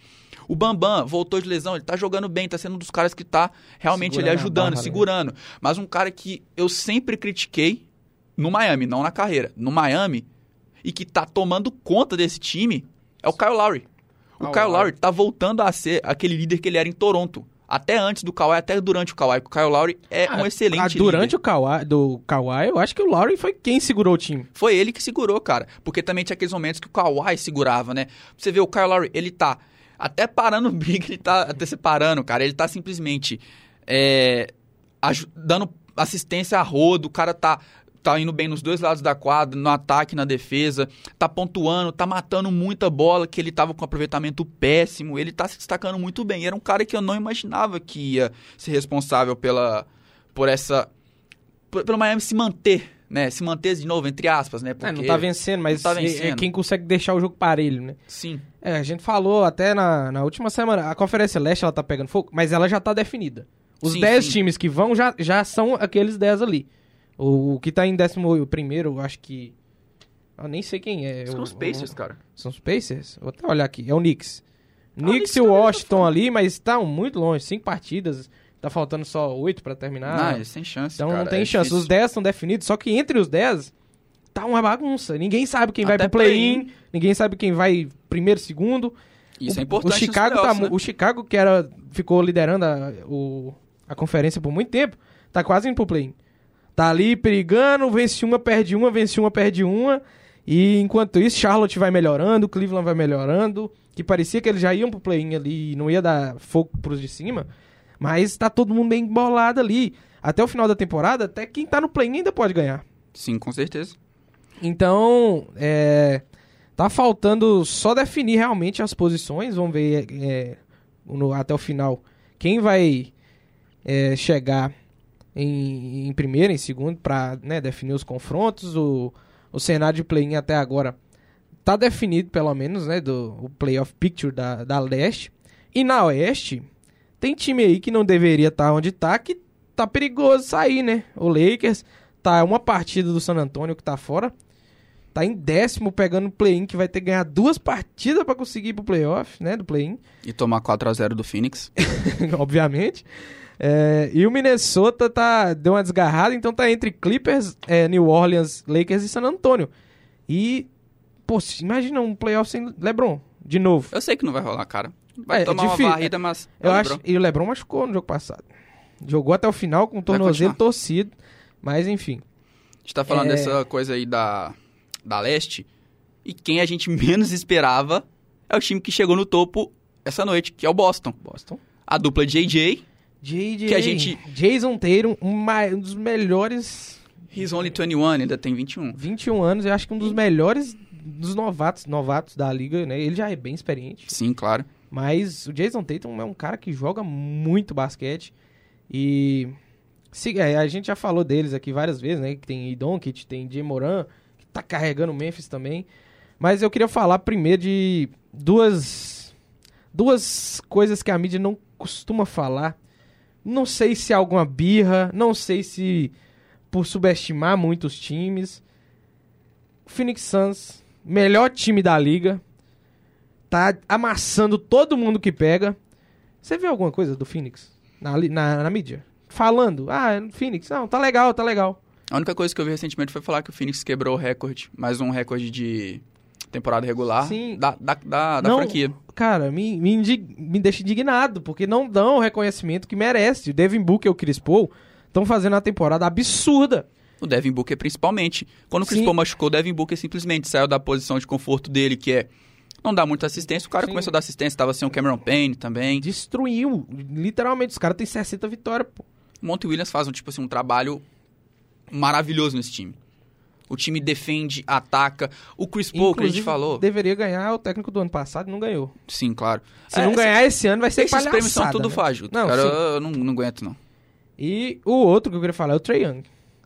O Bambam voltou de lesão, ele tá jogando bem, tá sendo um dos caras que tá realmente Segurando ele ajudando, barra, né? segurando. Mas um cara que eu sempre critiquei no Miami, não na carreira, no Miami, e que tá tomando conta desse time é o Kyle Lowry. O Kyle Kyle Lowry. Tá voltando a ser aquele líder que ele era em Toronto. Até antes do Kawhi, até durante o Kawhi. O Kyle Lowry é um excelente Ah, Durante líder. o Kawhi, do Kawhi, eu acho que o Lowry foi quem segurou o time. Foi ele que segurou, cara. Porque também tinha aqueles momentos que o Kawhi segurava, né? Você vê o Kyle Lowry, ele tá até parando o briga, ele tá até se parando, cara. Ele tá simplesmente é, dando assistência a rodo, o cara tá, tá indo bem nos dois lados da quadra, no ataque, na defesa, tá pontuando, tá matando muita bola, que ele tava com aproveitamento péssimo, ele tá se destacando muito bem. Era um cara que eu não imaginava que ia ser responsável pela, por essa... pelo Miami se manter, né? Se manter de novo, entre aspas, né? É, Porque... não tá vencendo, mas tá é- é vencendo. quem consegue deixar o jogo parelho, né? Sim. É, a gente falou até na, na última semana, a Conferência Leste ela tá pegando fogo, mas ela já tá definida. Os Sim, 10 sim. times que vão já, já são aqueles 10 ali. O, o que tá em 11 primeiro, eu acho que. Eu nem sei quem é. São o- os Pacers, o- cara. São os Pacers? Vou até olhar aqui. É o Knicks. Ah, o Knicks e o tá Washington ali, mas estão muito longe. Cinco partidas. Tá faltando só oito pra terminar. não, sem chance, então cara, não tem é chance. difícil. Os 10 estão definidos, só que entre os 10 tá uma bagunça. Ninguém sabe quem vai Até pro play-in, ninguém sabe quem vai primeiro, segundo. Isso o, é importante O Chicago, tá, mu- o Chicago que era, ficou liderando a, o- a conferência por muito tempo, tá quase indo pro play-in. Tá ali perigando, vence uma, perde uma, vence uma, perde uma. E enquanto isso, Charlotte vai melhorando, Cleveland vai melhorando. Que parecia que eles já iam pro play-in ali e não ia dar fogo pros de cima. Mas tá todo mundo bem embolado ali. Até o final da temporada, até quem tá no play-in ainda pode ganhar. Sim, com certeza. Então, é, tá faltando só definir realmente as posições. Vamos ver é, no- até o final quem vai é, chegar em, em primeiro, em segundo, para definir os confrontos. O, o cenário de play-in até agora tá definido, pelo menos, né, do o playoff picture da, da leste. E na oeste, tem time aí que não deveria estar onde tá, que tá perigoso sair, né? O Lakers tá uma partida do San Antonio que tá fora. Tá em décimo pegando o play-in, que vai ter que ganhar duas partidas pra conseguir ir pro playoff, né? Do play-in, E tomar 4x0 do Phoenix. obviamente. É, e o Minnesota tá, deu uma desgarrada, então tá entre Clippers, é, New Orleans, Lakers e San Antonio. E, pô, imagina um playoff sem LeBron, de novo. Eu sei que não vai rolar, cara. Vai É, tomar difícil. uma varrida, mas... Eu Ó, acho. E o LeBron machucou no jogo passado. Jogou até o final com o tornozelo torcido. Mas enfim. A gente tá falando É. dessa coisa aí da, da leste. E quem a gente menos esperava é o time que chegou no topo essa noite, que é o Boston. Boston. A dupla JJ, JJ. Que a gente- Jason Tatum, um, ma- um dos melhores. he's only 21, ainda tem 21. 21 anos, eu acho que um dos melhores dos novatos, novatos da liga, né? Ele já é bem experiente. Sim, claro. Mas o Jason Tatum é um cara que joga muito basquete. E. se- é, a gente já falou deles aqui várias vezes, né? Que tem Doncic, tem Jay Moran, que tá carregando o Memphis também. Mas eu queria falar primeiro de duas. Duas coisas que a mídia não costuma falar. Não sei se é alguma birra, não sei se por subestimar muito os times. Phoenix Suns, melhor time da liga, tá amassando todo mundo que pega. Você viu alguma coisa do Phoenix na, na, na mídia? Falando, ah, Phoenix, não, tá legal, tá legal. A única coisa que eu vi recentemente foi falar que o Phoenix quebrou o recorde, mais um recorde de temporada regular Sim. da, da, da, da Não, franquia. Cara, me, me, indig- me deixa indignado, porque não dão o reconhecimento que merece. O Devin Booker e o Chris Paul estão fazendo uma temporada absurda. O Devin Booker principalmente. Quando o Chris Sim. Paul machucou, o Devin Booker simplesmente saiu da posição de conforto dele, que é não dar muita assistência. O cara Sim. começou a dar assistência, tava sem o Cameron Payne também. Destruiu, literalmente. Os caras têm 60 vitórias, pô. O Monte Williams faz um, tipo assim, um trabalho maravilhoso nesse time. O time defende, ataca. O Chris Paul, que a gente falou. Deveria ganhar o técnico do ano passado e não ganhou. Sim, claro. Se É, não ganhar esse ano, vai ser Esses palhaçada. prêmios são tudo né? fajuto. Não, cara, sim. eu não, não aguento, não. E o outro que eu queria falar é o Trae Young.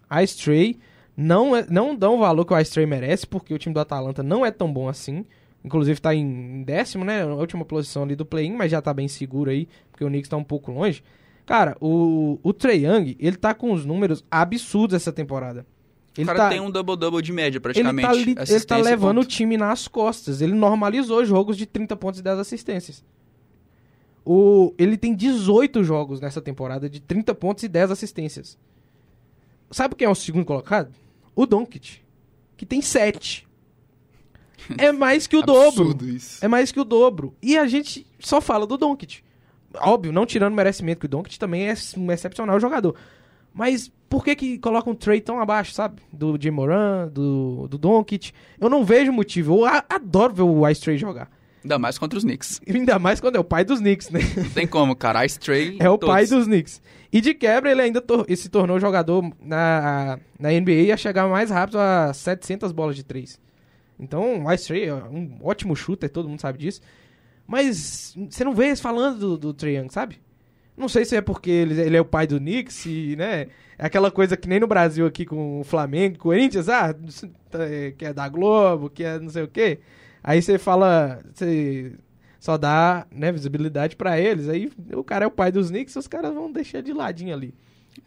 A Stray não, é, não dão o valor que o Stray merece, porque o time do Atalanta não é tão bom assim. Inclusive tá em décimo, né? Na última posição ali do play-in, mas já tá bem seguro aí, porque o Knicks tá um pouco longe. Cara, o, o Trae Young, ele tá com os números absurdos essa temporada. Ele o cara tá, tem um double-double de média, ele praticamente. tá, li- ele tá levando o ponto. time nas costas. Ele normalizou jogos de 30 pontos e 10 assistências. O, ele tem 18 jogos nessa temporada de 30 pontos e 10 assistências. Sabe quem é o segundo colocado? O Doncic, que tem 7. É mais que o dobro. Absurdo isso. É mais que o dobro. E a gente só fala do Doncic. Óbvio, não tirando o merecimento, que o Doncic também é um excepcional jogador. Mas por que que colocam um Trey tão abaixo, sabe? Do Jay Moran, do, do Doncic. Eu não vejo motivo. Eu a- adoro ver o Ice Trey jogar. Ainda mais contra os Knicks. Ainda mais quando é o pai dos Knicks, né? Não tem como, cara. Ice Tray. É o pai dos Knicks. E de quebra, ele ainda tor- se tornou jogador na, na NBA a chegar mais rápido a 700 bolas de três. Então, o Ice Trey é um ótimo shooter, todo mundo sabe disso. Mas você não vê eles falando do, do Trae Young, sabe? Não sei se é porque ele, ele é o pai do Knicks e, né? É aquela coisa que nem no Brasil aqui com o Flamengo, Corinthians, ah, que é da Globo, que é não sei o quê. Aí você fala, você só dá né, visibilidade pra eles. Aí o cara é o pai dos Knicks, os caras vão deixar de ladinho ali.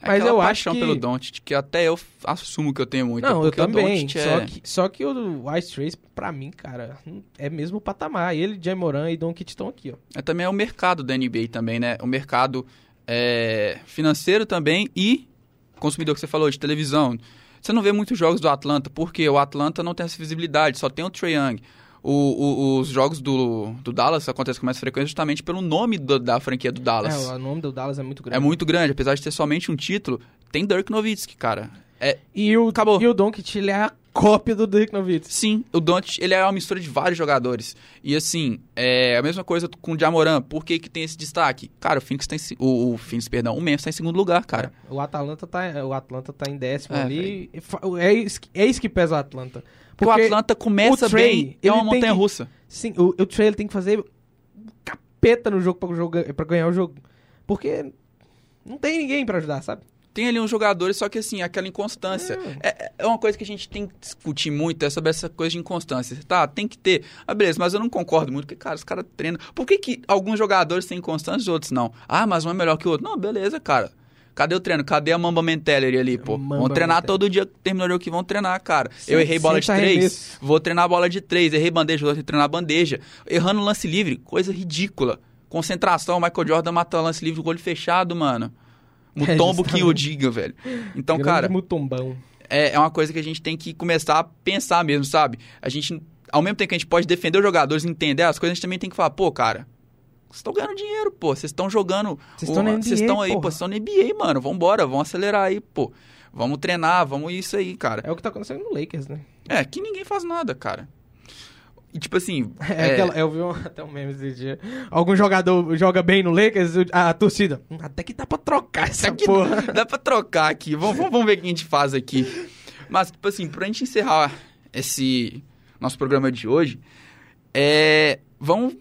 É Mas eu acho paixão que- pelo Doncic, que até eu assumo que eu tenho muito. Não, eu também. Doncic Só, é... que, só que o Ice Trace, pra mim, cara, é mesmo o patamar. Ele, Jay Moran e Doncic estão aqui, ó. é também é o mercado da NBA também, né? O mercado é, financeiro também e consumidor que você falou, de televisão. Você não vê muitos jogos do Atlanta, porque o Atlanta não tem essa visibilidade, só tem o Trae Young. O- o- os jogos do, do Dallas acontecem com mais frequência justamente pelo nome do- da franquia do Dallas. É, o nome do Dallas é muito grande. É muito grande, apesar de ter somente um título, tem Dirk Nowitzki, cara. É, E o, Acabou. E o Doncic, ele é a cópia do Dirk Nowitzki. Sim, o Doncic, ele é uma mistura de vários jogadores. E assim, é a mesma coisa com o Jamoran. Por que que tem esse destaque? Cara, o Phoenix tá em, se- o, o Phoenix, perdão, o Memphis tá em segundo lugar, cara. O Atlanta tá, o Atlanta tá em décimo É, ali. É isso, que- é isso que pesa o Atlanta. Porque o Atlanta começa o Trey, bem, é uma tem montanha que- russa. Sim, o, o Trey ele tem que fazer capeta no jogo pra ganhar o jogo. Porque não tem ninguém pra ajudar, sabe? Tem ali uns jogadores, só que assim, aquela inconstância. É, é uma coisa que a gente tem que discutir muito, é sobre essa coisa de inconstância. Tá, tem que ter. Ah, beleza, mas eu não concordo muito, porque, cara, os caras treinam. Por que, que alguns jogadores têm inconstância e outros não? Ah, mas um é melhor que o outro. Não, beleza, cara. Cadê o treino? Cadê a Mamba Mentality ali, pô? Mamba vão treinar Mentality. todo dia que terminou o que vão treinar, cara. Sim, eu errei bola de três, arremesso. vou treinar bola de três. Errei bandeja, vou treinar bandeja. Errando lance livre, coisa ridícula. Concentração, Michael Jordan mata lance livre com o olho fechado, mano. É, Mutombo que o diga, velho. Então, Grande cara, mutombão. é, é uma coisa que a gente tem que começar a pensar mesmo, sabe? A gente, ao mesmo tempo que a gente pode defender os jogadores, entender as coisas, a gente também tem que falar, pô, cara, vocês estão ganhando dinheiro, pô, vocês estão jogando. Vocês estão aí, pô, vocês estão na NBA, mano. Vambora, vamos acelerar aí, pô. Vamos treinar, vamos isso aí, cara. É o que tá acontecendo no Lakers, né? É, que ninguém faz nada, cara. E tipo assim. É, aquela- eu vi um- até um meme esse dia. Algum jogador joga bem no Lakers, a, a torcida. "Hum, Até que dá pra trocar essa Aqui porra. dá pra trocar aqui. Vamos, vamos- vamos ver o que a gente faz aqui. Mas, tipo assim, pra gente encerrar esse nosso programa de hoje, é, vamos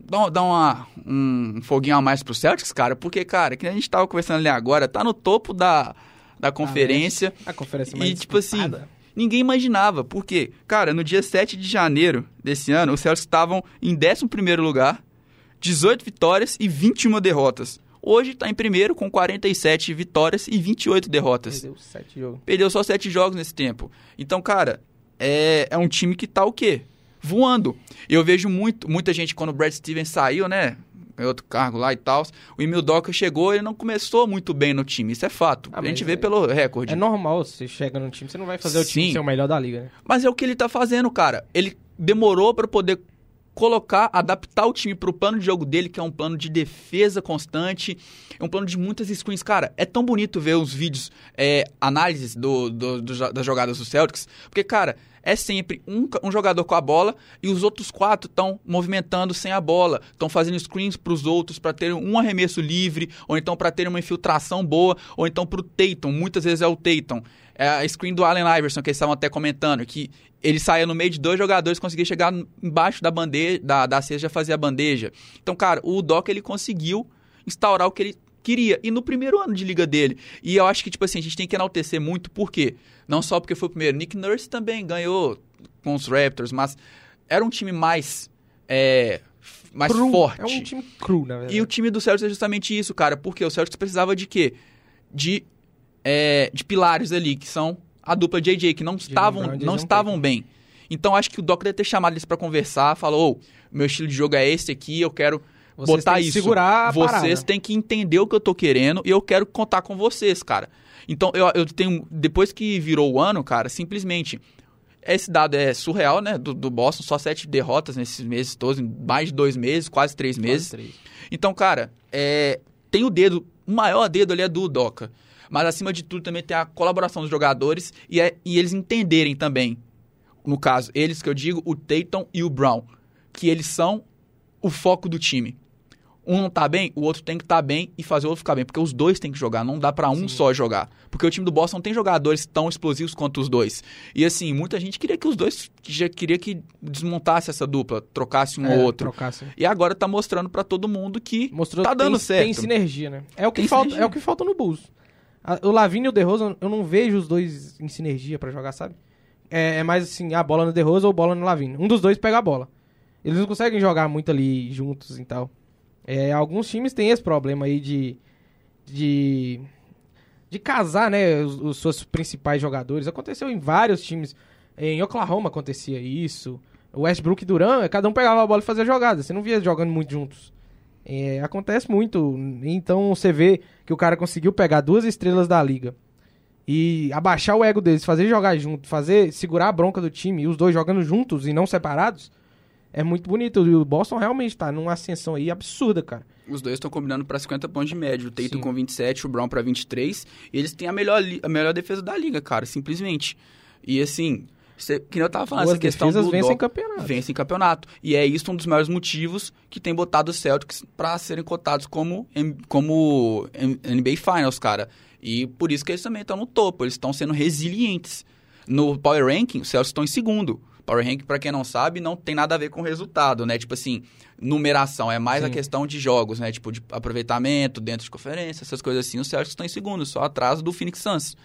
dar, dar uma, um foguinho a mais pro Celtics, cara, porque, cara, que a gente tava conversando ali agora, tá no topo da, da conferência. A conferência E, mais tipo assim. Ninguém imaginava, porque, cara, no dia 7 de janeiro desse ano, os Celtics estavam em 11º lugar, 18 vitórias e 21 derrotas. Hoje tá em primeiro com 47 vitórias e 28 derrotas. Perdeu sete jogos. Perdeu só 7 jogos nesse tempo. Então, cara, é, é um time que tá o quê? Voando. Eu vejo muito, muita gente quando o Brad Stevens saiu, né? Outro cargo lá e tal. O Emil Doca chegou e não começou muito bem no time. Isso é fato. Ah, a gente vê é- pelo recorde. É normal, você chega num time, você não vai fazer o time Sim. ser o melhor da liga, né? Mas é o que ele tá fazendo, cara. Ele demorou pra poder colocar, adaptar o time pro plano de jogo dele, que é um plano de defesa constante, é um plano de muitas screens. Cara, é tão bonito ver os vídeos, é, análises do, do- do das jogadas do Celtics, porque, cara, é sempre um, um jogador com a bola e os outros quatro estão movimentando sem a bola, estão fazendo screens pros outros para terem um arremesso livre, ou então para terem uma infiltração boa, ou então pro Tatum, muitas vezes é o Tatum. É a screen do Allen Iverson, que eles estavam até comentando, que ele saía no meio de dois jogadores, conseguia chegar embaixo da bandeja, da, da cesta, fazia a bandeja. Então, cara, o Doc, ele conseguiu instaurar o que ele queria. E no primeiro ano de liga dele. E eu acho que, tipo assim, a gente tem que enaltecer muito, por quê? Não só porque foi o primeiro. Nick Nurse também ganhou com os Raptors, mas era um time mais, é, mais Cru. forte. É um time cru, na verdade. E o time do Celtics é justamente isso, cara. Porque o Celtics precisava de quê? De, é, de pilares ali, que são a dupla JJ, que não estavam, Brown não estavam bem. Então acho que o Doc deve ter chamado eles pra conversar, falou, ô, meu estilo de jogo é esse aqui, eu quero Vocês botar têm que isso. segurar vocês têm que entender o que eu tô querendo e eu quero contar com vocês, cara. Então eu, eu tenho. Depois que virou o ano, cara, simplesmente. Esse dado é surreal, né? Do, do Boston, só sete derrotas nesses meses todos, mais de dois meses, quase três meses. Quase três. Então, cara, é, tem o dedo, o maior dedo ali é do Doca. Mas acima de tudo também tem a colaboração dos jogadores e, é- e eles entenderem também. No caso, eles que eu digo, o Tatum e o Brown. Que eles são o foco do time. Um não tá bem, o outro tem que estar bem e fazer o outro ficar bem. Porque os dois têm que jogar, não dá pra um só jogar. Porque o time do Boston não tem jogadores tão explosivos quanto os dois. E assim, muita gente queria que os dois, já queria que desmontasse essa dupla, trocasse um É, ou outro. trocar, assim. E agora tá mostrando pra todo mundo que Mostrou tá que tem, dando certo. tem sinergia, né? É o que Tem falta, sinergia. é o que falta no Bulls. A- O Lavigne e o DeRozan, eu não vejo os dois em sinergia pra jogar, sabe? É, é mais assim, a bola no DeRozan ou bola no Lavigne. Um dos dois pega a bola. Eles não conseguem jogar muito ali juntos e tal. É, alguns times têm esse problema aí de de de casar, né, os, os seus principais jogadores. Aconteceu em vários times. Em Oklahoma acontecia isso. Westbrook e Duran, cada um pegava a bola e fazia jogada. Você não via jogando muito juntos. É, acontece muito. Então você vê que o cara conseguiu pegar duas estrelas da liga e abaixar o ego deles, fazer jogar junto, fazer segurar a bronca do time, e os dois jogando juntos e não separados. É muito bonito. E o Boston realmente tá numa ascensão aí absurda, cara. os dois estão combinando pra 50 pontos de média. O Tatum Sim. com 27, o Brown pra 23. E eles têm a melhor, a melhor defesa da liga, cara, simplesmente. E assim, Você, que nem eu tava falando, Boas essa questão do vencem campeonato. Vence em campeonato. E é isso um dos maiores motivos que tem botado os Celtics pra serem cotados como, como NBA Finals, cara. E por isso que eles também estão no topo, eles estão sendo resilientes. No Power Ranking, os Celtics estão em segundo. Power Ranking, pra quem não sabe, não tem nada a ver com resultado, né? Tipo assim, numeração, é mais a Sim. questão de jogos, né? Tipo, de aproveitamento dentro de conferência, essas coisas assim. Os Celtics estão em segundo, só atrás do Phoenix Suns.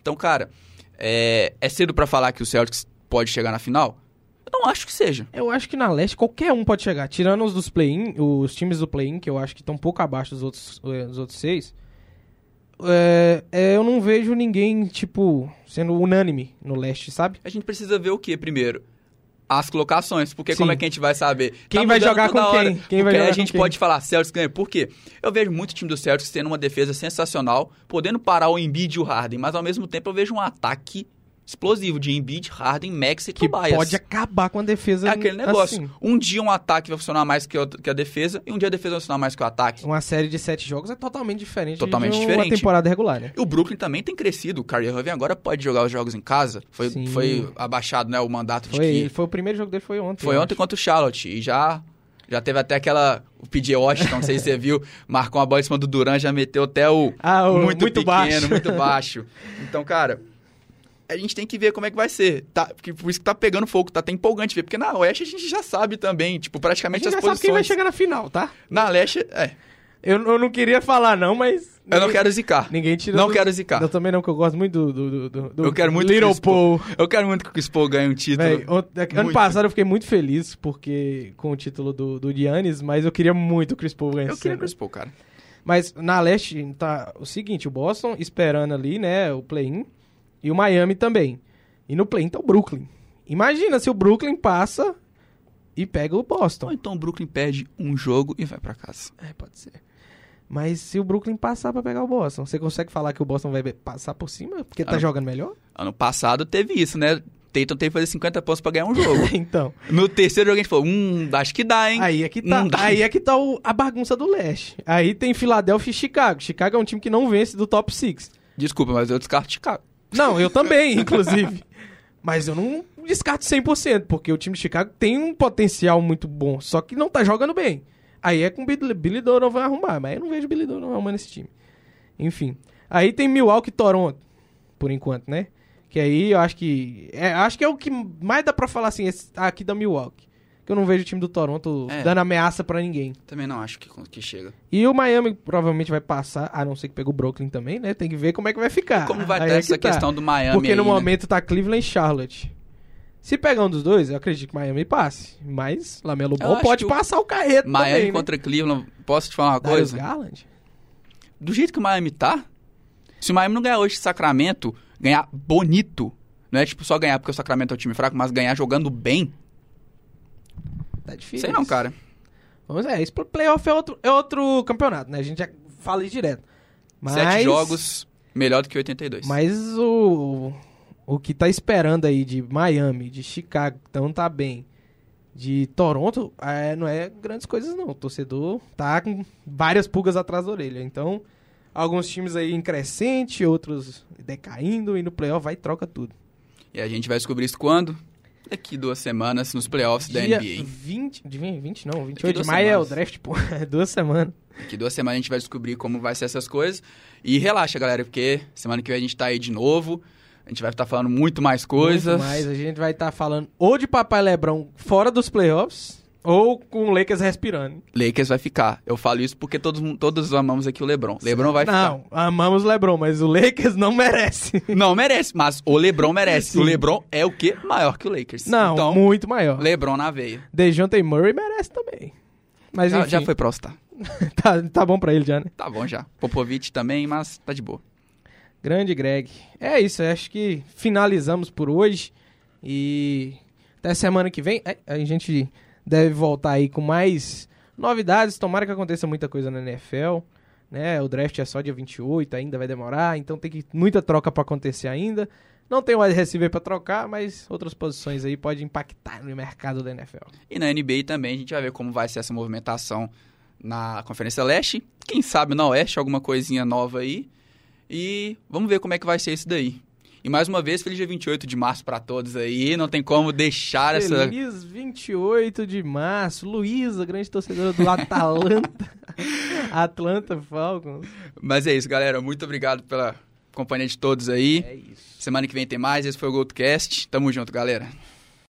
Então, cara, é, é cedo pra falar que o Celtics pode chegar na final? Eu não acho que seja. Eu acho que na leste qualquer um pode chegar. Tirando os dos play-in, os times do play-in, que eu acho que estão um pouco abaixo dos outros, eh, dos outros seis. É, é, eu não vejo ninguém, tipo, sendo unânime no leste, sabe? A gente precisa ver o que primeiro? As colocações, porque Sim. como é que a gente vai saber? Tá Quem vai mudando jogar com hora. quem? Quem vai jogar a gente quem? pode falar Celtics ganha. Por quê? Eu vejo muito time do Celtics tendo uma defesa sensacional, podendo parar o Embiid e o Harden, mas ao mesmo tempo eu vejo um ataque explosivo de Embiid, Harden, Max e Que Tobias. pode acabar com a defesa É aquele negócio. assim. Um dia um ataque vai funcionar mais que, a defesa, e um dia a defesa vai funcionar mais que o ataque. Uma série de sete jogos é totalmente diferente Totalmente de uma diferente. temporada regular, né? E o Brooklyn também tem crescido. O Kyrie Irving agora pode jogar os jogos em casa. Foi, Sim. foi abaixado né, o mandato de Foi, que... foi o primeiro jogo dele, foi ontem. Foi ontem contra o Charlotte. E já, já teve até aquela. O PJ Washington, não sei se você viu, marcou uma bola em cima do Duran, já meteu até o. Ah, o muito, muito pequeno, baixo. muito baixo. Então, cara. A gente tem que ver como é que vai ser. Tá, porque por isso que tá pegando fogo, tá até empolgante ver. Porque na Oeste a gente já sabe também, tipo, A praticamente gente as já sabe quem vai posições. chegar na final, tá? Na Leste, é. Eu, eu não queria falar não, mas... Eu não ninguém- quero zicar. Ninguém tira Não do- quero zicar. Eu também não, que eu gosto muito do... do, do, do Eu quero muito que o Little Chris Paul. Eu quero muito que o Chris Paul ganhe um título. Véi, ont- ano passado eu fiquei muito feliz porque com o título do, do Giannis, mas eu queria muito o Chris Paul ganhar. Eu queria o Paul, cara. Mas na leste tá o seguinte, o Boston esperando ali, né, o play-in e o Miami também. E no play-in tá o Brooklyn. Imagina se o Brooklyn passa e pega o Ou Boston. então o Brooklyn perde um jogo e vai pra casa. É, pode ser. Mas se o Brooklyn passar pra pegar o Boston, você consegue falar que o Boston vai passar por cima porque tá Ah. jogando melhor? Ano passado teve isso, né? Tatum teve que fazer 50 pontos pra ganhar um jogo. então, No terceiro jogo a gente falou, hum, acho que dá, hein? aí é que tá, dá. aí é que tá o- a bagunça do leste. Aí tem Filadélfia e Chicago. Chicago é um time que não vence do top 6. Desculpa, mas eu descarto Chicago. Não, eu também, inclusive. Mas eu não descarto 100%, porque o time de Chicago tem um potencial muito bom, só que não tá jogando bem. Aí é com Billy, Billy Donovan arrumar, mas eu não vejo Billy Donovan arrumando esse time. Enfim. Aí tem Milwaukee e Toronto, por enquanto, né? Que aí eu acho que. É, acho que é o que mais dá pra falar assim, esse- aqui da Milwaukee. Que eu não vejo o time do Toronto É. dando ameaça pra ninguém. Também não acho que, que chega. E o Miami provavelmente vai passar, a não ser que pegue o Brooklyn também, né? Tem que ver como é que vai ficar. Como vai Aí ter é essa que tá. questão do Miami Porque no aí, né? momento tá Cleveland e Charlotte. Se pegar um dos dois, eu acredito que Miami passe. Mas Lamelo Ball pode passar o carreto Miami também, né? contra Cleveland, posso te falar uma Darius coisa? Garland? Do jeito que o Miami tá, se o Miami não ganhar hoje de Sacramento, ganhar bonito, não é tipo só ganhar porque o Sacramento é um time fraco, mas ganhar jogando bem, Tá difícil. sei não, cara. Vamos ver, isso playoff é outro, é outro campeonato, né? A gente já fala isso direto. Mas, Sete jogos, melhor do que 82. Mas o, o que tá esperando aí de Miami, de Chicago, que não tá bem, de Toronto, é, não é grandes coisas não. O torcedor tá com várias pulgas atrás da orelha. Então, alguns times aí em crescente, outros decaindo, e no playoff vai e troca tudo. E a gente vai descobrir isso quando? Daqui duas semanas, nos playoffs da Dia NBA. 20, de 20 não, 28 de maio é o semanas. draft, pô. É duas semanas. Daqui duas semanas a gente vai descobrir como vai ser essas coisas. E relaxa, galera, porque semana que vem a gente tá aí de novo. A gente vai estar falando muito mais coisas. Muito mais, a gente vai estar falando ou de Papai Lebrão fora dos playoffs, ou com o Lakers respirando. Lakers vai ficar. Eu falo isso porque todos, todos amamos aqui o LeBron. LeBron vai ficar. Não, amamos o LeBron, mas o Lakers não merece. Não merece, mas o LeBron merece. Sim. O LeBron é o quê? Maior que o Lakers. Não, então, muito maior. LeBron na veia. Dejounte Murray merece também. Mas Já, enfim, já foi pro All-Star. tá, tá bom pra ele já, né? Tá bom já. Popovich também, mas tá de boa. Grande Greg. É isso, acho que finalizamos por hoje. E até semana que vem, é, a gente deve voltar aí com mais novidades. Tomara que aconteça muita coisa na NFL. Né? O draft é só dia 28, ainda vai demorar. Então tem que, muita troca pra acontecer ainda. Não tem wide receiver pra trocar, mas outras posições aí podem impactar no mercado da NFL. E na NBA também a gente vai ver como vai ser essa movimentação na Conferência Leste. Quem sabe na Oeste alguma coisinha nova aí. E vamos ver como é que vai ser isso daí. E mais uma vez, feliz dia 28 de março para todos aí. Não tem como deixar feliz essa. Feliz 28 de março. Luísa, grande torcedora do Atalanta. Atlanta Falcons. Mas é isso, galera. Muito obrigado pela companhia de todos aí. É isso. Semana que vem tem mais. Esse foi o GoldCast. Tamo junto, galera.